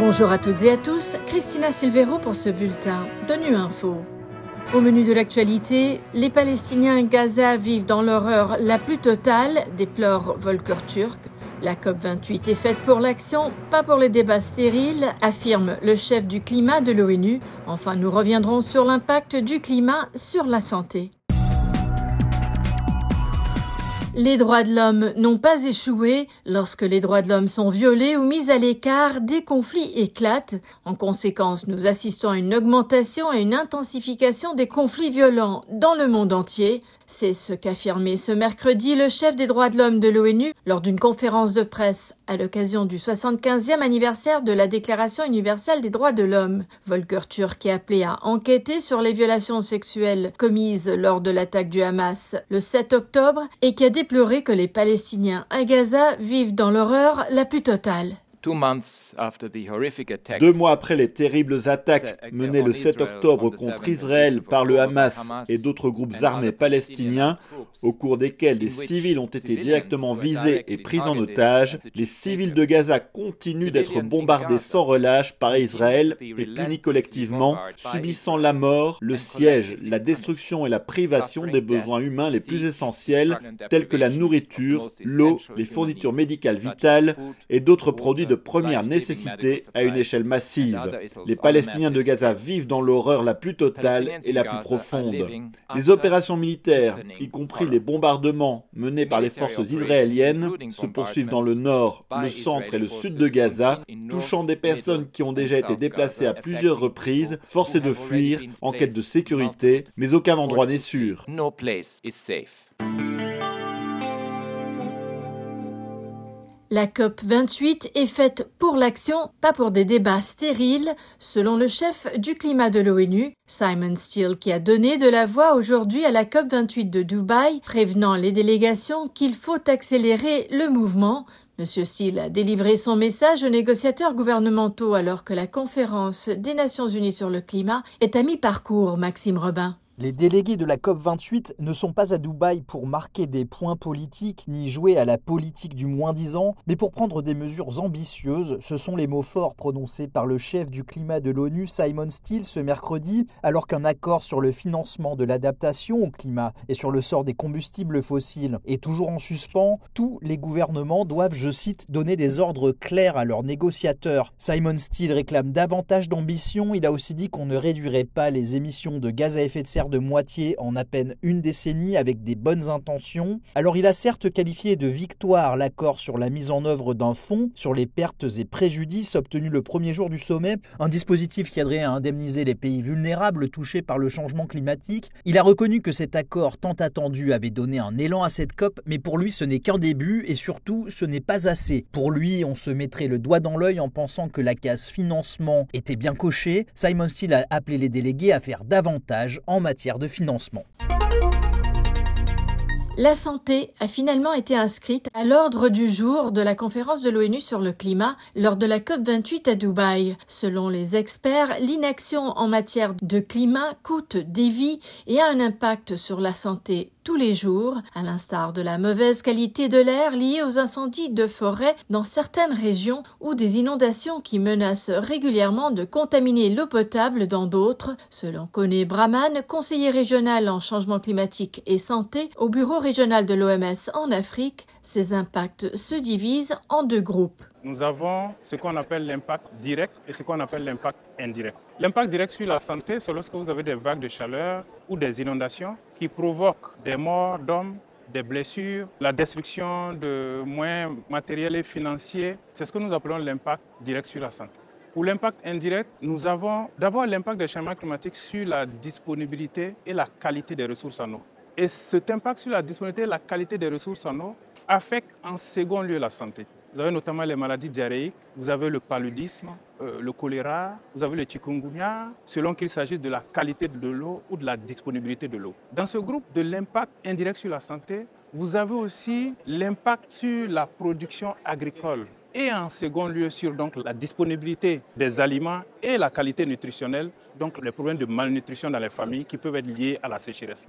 Bonjour à toutes et à tous, Christina Silvero pour ce bulletin de Info. Au menu de l'actualité, les Palestiniens Gaza vivent dans l'horreur la plus totale, déplore Volker Turk. La COP28 est faite pour l'action, pas pour les débats stériles, affirme le chef du climat de l'ONU. Enfin, nous reviendrons sur l'impact du climat sur la santé. Les droits de l'homme n'ont pas échoué. Lorsque les droits de l'homme sont violés ou mis à l'écart, des conflits éclatent. En conséquence, nous assistons à une augmentation et une intensification des conflits violents dans le monde entier. C'est ce qu'affirmait ce mercredi le chef des droits de l'homme de l'ONU lors d'une conférence de presse à l'occasion du 75e anniversaire de la Déclaration universelle des droits de l'homme. Volker Turk est appelé à enquêter sur les violations sexuelles commises lors de l'attaque du Hamas le 7 octobre et qui a déploré que les Palestiniens à Gaza vivent dans l'horreur la plus totale. Deux mois après les terribles attaques menées le 7 octobre contre Israël par le Hamas et d'autres groupes armés palestiniens, au cours desquels des civils ont été directement visés et pris en otage, les civils de Gaza continuent d'être bombardés sans relâche par Israël et punis collectivement, subissant la mort, le siège, la destruction et la privation des besoins humains les plus essentiels, tels que la nourriture, l'eau, les fournitures médicales vitales et d'autres produits de première nécessité à une échelle massive. Les Palestiniens de Gaza vivent dans l'horreur la plus totale et la plus profonde. Les opérations militaires, y compris les bombardements menés par les forces israéliennes, se poursuivent dans le nord, le centre et le sud de Gaza, touchant des personnes qui ont déjà été déplacées à plusieurs reprises, forcées de fuir en quête de sécurité, mais aucun endroit n'est sûr. La COP 28 est faite pour l'action, pas pour des débats stériles, selon le chef du climat de l'ONU, Simon Steele, qui a donné de la voix aujourd'hui à la COP 28 de Dubaï, prévenant les délégations qu'il faut accélérer le mouvement. Monsieur Steele a délivré son message aux négociateurs gouvernementaux alors que la conférence des Nations Unies sur le climat est à mi-parcours, Maxime Robin. Les délégués de la COP28 ne sont pas à Dubaï pour marquer des points politiques ni jouer à la politique du moins-disant, mais pour prendre des mesures ambitieuses. Ce sont les mots forts prononcés par le chef du climat de l'ONU, Simon Steele, ce mercredi, alors qu'un accord sur le financement de l'adaptation au climat et sur le sort des combustibles fossiles est toujours en suspens. Tous les gouvernements doivent, je cite, donner des ordres clairs à leurs négociateurs. Simon Steele réclame davantage d'ambition. Il a aussi dit qu'on ne réduirait pas les émissions de gaz à effet de serre de moitié en à peine une décennie avec des bonnes intentions. Alors il a certes qualifié de victoire l'accord sur la mise en œuvre d'un fonds sur les pertes et préjudices obtenus le premier jour du sommet, un dispositif qui aiderait à indemniser les pays vulnérables touchés par le changement climatique. Il a reconnu que cet accord tant attendu avait donné un élan à cette COP, mais pour lui ce n'est qu'un début et surtout ce n'est pas assez. Pour lui, on se mettrait le doigt dans l'œil en pensant que la case financement était bien cochée. Simon Steele a appelé les délégués à faire davantage en de financement. La santé a finalement été inscrite à l'ordre du jour de la conférence de l'ONU sur le climat lors de la COP28 à Dubaï. Selon les experts, l'inaction en matière de climat coûte des vies et a un impact sur la santé tous les jours, à l'instar de la mauvaise qualité de l'air liée aux incendies de forêt dans certaines régions ou des inondations qui menacent régulièrement de contaminer l'eau potable dans d'autres, selon Kone Brahman, conseiller régional en changement climatique et santé au bureau régional de l'OMS en Afrique, ces impacts se divisent en deux groupes. Nous avons ce qu'on appelle l'impact direct et ce qu'on appelle l'impact indirect. L'impact direct sur la santé, c'est lorsque vous avez des vagues de chaleur ou des inondations qui provoquent des morts d'hommes, des blessures, la destruction de moyens matériels et financiers. C'est ce que nous appelons l'impact direct sur la santé. Pour l'impact indirect, nous avons d'abord l'impact des changements climatiques sur la disponibilité et la qualité des ressources en eau. Et cet impact sur la disponibilité et la qualité des ressources en eau affecte en second lieu la santé. Vous avez notamment les maladies diarrhéiques, vous avez le paludisme, euh, le choléra, vous avez le chikungunya, selon qu'il s'agisse de la qualité de l'eau ou de la disponibilité de l'eau. Dans ce groupe de l'impact indirect sur la santé, vous avez aussi l'impact sur la production agricole et en second lieu sur donc, la disponibilité des aliments et la qualité nutritionnelle, donc les problèmes de malnutrition dans les familles qui peuvent être liés à la sécheresse.